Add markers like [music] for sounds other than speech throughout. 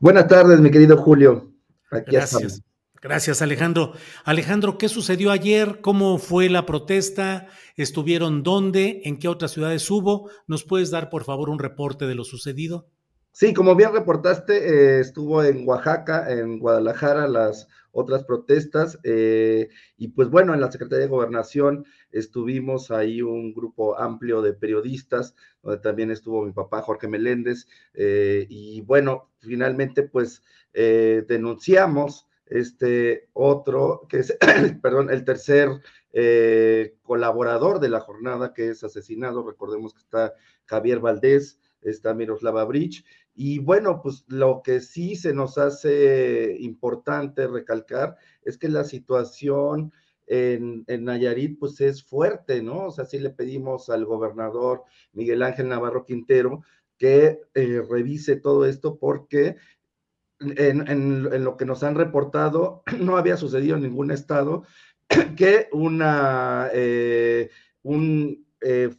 Buenas tardes, mi querido Julio. Aquí Gracias. Estamos. Gracias, Alejandro. Alejandro, ¿qué sucedió ayer? ¿Cómo fue la protesta? ¿Estuvieron dónde? ¿En qué otras ciudades hubo? ¿Nos puedes dar, por favor, un reporte de lo sucedido? Sí, como bien reportaste, eh, estuvo en Oaxaca, en Guadalajara, las otras protestas. Eh, y pues bueno, en la Secretaría de Gobernación estuvimos ahí un grupo amplio de periodistas, donde también estuvo mi papá Jorge Meléndez. Eh, y bueno, finalmente pues denunciamos este otro, que es, [coughs] perdón, el tercer colaborador de la jornada que es asesinado. Recordemos que está Javier Valdés, está Miroslava Bridge, y bueno, pues lo que sí se nos hace importante recalcar es que la situación en, Nayarit pues es fuerte, ¿no? O sea, sí le pedimos al gobernador Miguel Ángel Navarro Quintero que eh, revise todo esto porque en, lo que nos han reportado [clears throat] no había sucedido en ningún estado [clears throat] que una, eh, un eh,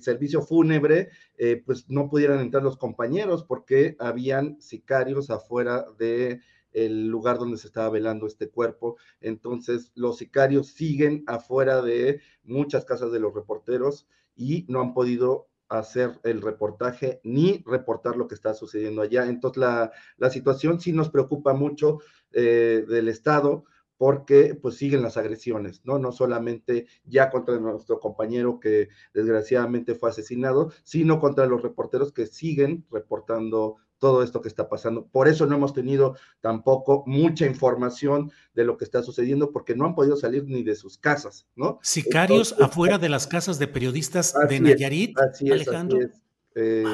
servicio fúnebre eh, pues no pudieran entrar los compañeros porque habían sicarios afuera de el lugar donde se estaba velando este cuerpo. Entonces, los sicarios siguen afuera de muchas casas de los reporteros y no han podido hacer el reportaje ni reportar lo que está sucediendo allá. Entonces, la, la situación sí nos preocupa mucho eh, del Estado porque pues siguen las agresiones, ¿no? No solamente ya contra nuestro compañero que desgraciadamente fue asesinado, sino contra los reporteros que siguen reportando todo esto que está pasando. Por eso no hemos tenido tampoco mucha información de lo que está sucediendo, porque no han podido salir ni de sus casas, ¿no? Sicarios afuera de las [laughs] casas de periodistas de Nayarit, así es, Alejandro. Así es. Eh,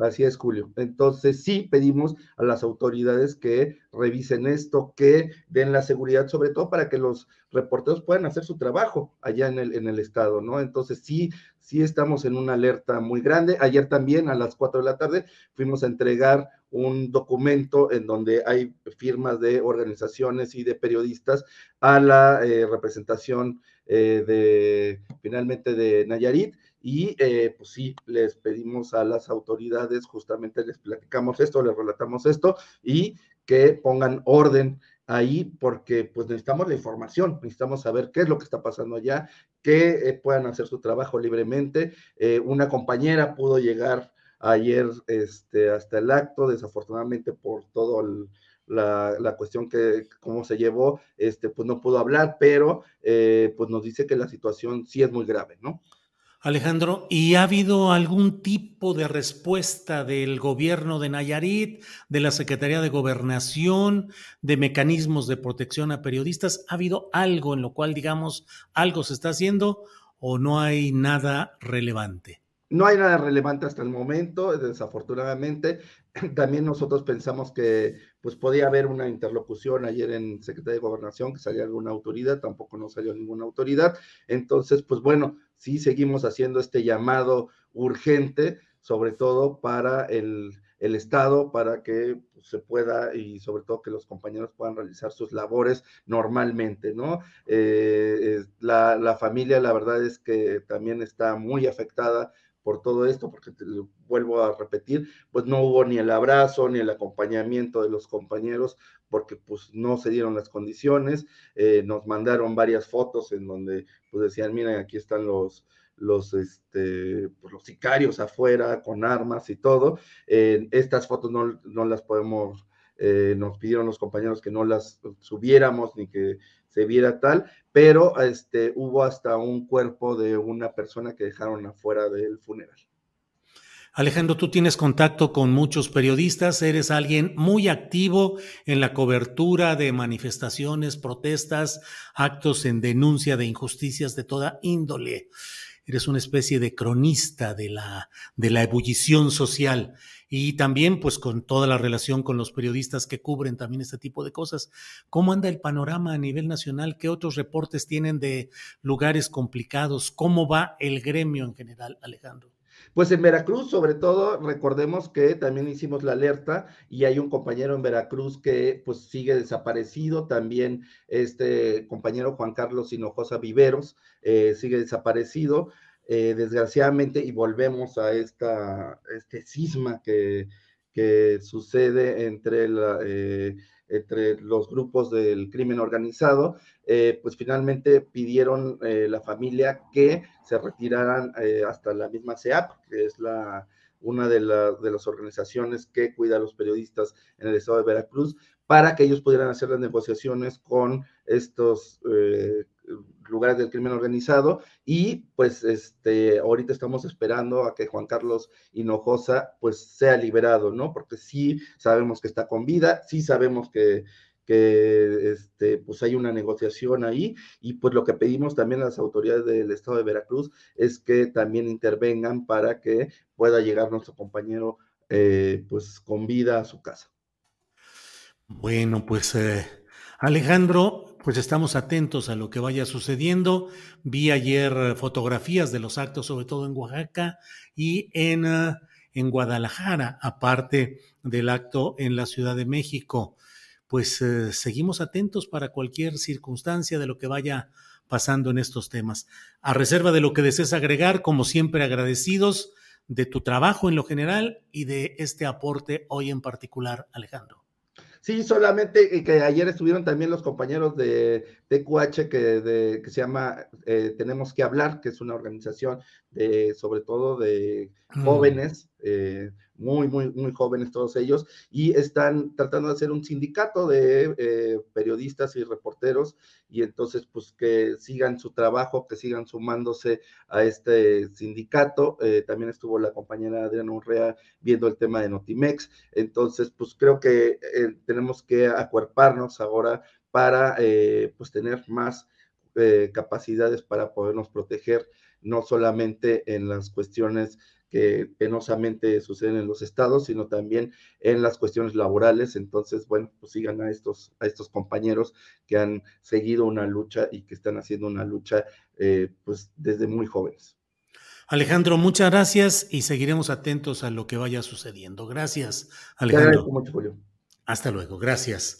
Así es, Julio. Entonces, sí pedimos a las autoridades que revisen esto, que den la seguridad, sobre todo para que los reporteros puedan hacer su trabajo allá en el, en el estado, ¿no? Entonces, sí, sí estamos en una alerta muy grande. Ayer también a las cuatro de la tarde fuimos a entregar un documento en donde hay firmas de organizaciones y de periodistas a la eh, representación eh, de finalmente de Nayarit y eh, pues sí, les pedimos a las autoridades, justamente les platicamos esto, les relatamos esto y que pongan orden ahí porque pues necesitamos la información, necesitamos saber qué es lo que está pasando allá, que eh, puedan hacer su trabajo libremente. Eh, una compañera pudo llegar ayer este, hasta el acto, desafortunadamente por todo la, la, cuestión que cómo se llevó, este, pues no pudo hablar, pero pues nos dice que la situación sí es muy grave, ¿no? Alejandro, ¿y ha habido algún tipo de respuesta del gobierno de Nayarit, de la Secretaría de Gobernación, de mecanismos de protección a periodistas? ¿Ha habido algo en lo cual, digamos, algo se está haciendo o no hay nada relevante? No hay nada relevante hasta el momento, desafortunadamente. [laughs] También nosotros pensamos que pues podía haber una interlocución ayer en Secretaría de Gobernación, que salía alguna autoridad, tampoco no salió ninguna autoridad. Entonces, pues bueno, sí seguimos haciendo este llamado urgente, sobre todo para el, Estado, para que pues, se pueda y sobre todo que los compañeros puedan realizar sus labores normalmente, ¿no? Eh, la, la familia, la verdad es que también está muy afectada por todo esto, porque vuelvo a repetir, pues no hubo ni el abrazo ni el acompañamiento de los compañeros, porque pues no se dieron las condiciones, eh, nos mandaron varias fotos en donde pues decían, miren, aquí están los, los, este, pues, los sicarios afuera con armas y todo. estas fotos no, no las podemos, eh, nos pidieron los compañeros que no las subiéramos ni que se viera tal, pero este, hubo hasta un cuerpo de una persona que dejaron afuera del funeral. Alejandro, tú tienes contacto con muchos periodistas, eres alguien muy activo en la cobertura de manifestaciones, protestas, actos en denuncia de injusticias de toda índole. Eres una especie de cronista de la, de la ebullición social y también pues con toda la relación con los periodistas que cubren también este tipo de cosas. ¿Cómo anda el panorama a nivel nacional? ¿Qué otros reportes tienen de lugares complicados? ¿Cómo va el gremio en general, Alejandro? Pues en Veracruz, sobre todo, recordemos que también hicimos la alerta y hay un compañero en Veracruz que pues sigue desaparecido, también este compañero Juan Carlos Hinojosa Viveros eh, sigue desaparecido. Eh, desgraciadamente, y volvemos a esta, este cisma que, que sucede entre, la, eh, entre los grupos del crimen organizado, eh, pues finalmente pidieron la familia que se retiraran hasta la misma CEAP, que es la, una de, de, las organizaciones que cuida a los periodistas en el estado de Veracruz, para que ellos pudieran hacer las negociaciones con estos lugares del crimen organizado y pues este ahorita estamos esperando a que Juan Carlos Hinojosa pues sea liberado, ¿no? Porque sí sabemos que está con vida, sí sabemos que que este, pues hay una negociación ahí y pues lo que pedimos también a las autoridades del estado de Veracruz es que también intervengan para que pueda llegar nuestro compañero eh, pues con vida a su casa. Bueno, pues eh, Alejandro, pues estamos atentos a lo que vaya sucediendo. Vi ayer eh, fotografías de los actos, sobre todo en Oaxaca y en, eh, en Guadalajara, aparte del acto en la Ciudad de México. Pues eh, seguimos atentos para cualquier circunstancia de lo que vaya pasando en estos temas. A reserva de lo que desees agregar, como siempre agradecidos de tu trabajo en lo general y de este aporte hoy en particular, Alejandro. Sí, solamente que ayer estuvieron también los compañeros de TQH que, de, que se llama eh, Tenemos que hablar, que es una organización de, sobre todo de mm. jóvenes, eh, muy, muy, muy jóvenes todos ellos, y están tratando de hacer un sindicato de eh, periodistas y reporteros, y entonces, pues que sigan su trabajo, que sigan sumándose a este sindicato. También estuvo la compañera Adriana Urrea viendo el tema de Notimex. Entonces, pues creo que tenemos que acuerparnos ahora para, pues, tener más capacidades para podernos proteger, no solamente en las cuestiones que penosamente suceden en los estados, sino también en las cuestiones laborales. Entonces, bueno, pues sigan a estos, a estos compañeros que han seguido una lucha y que están haciendo una lucha eh, pues desde muy jóvenes. Alejandro, muchas gracias y seguiremos atentos a lo que vaya sucediendo. Gracias, Alejandro. Hasta luego, gracias.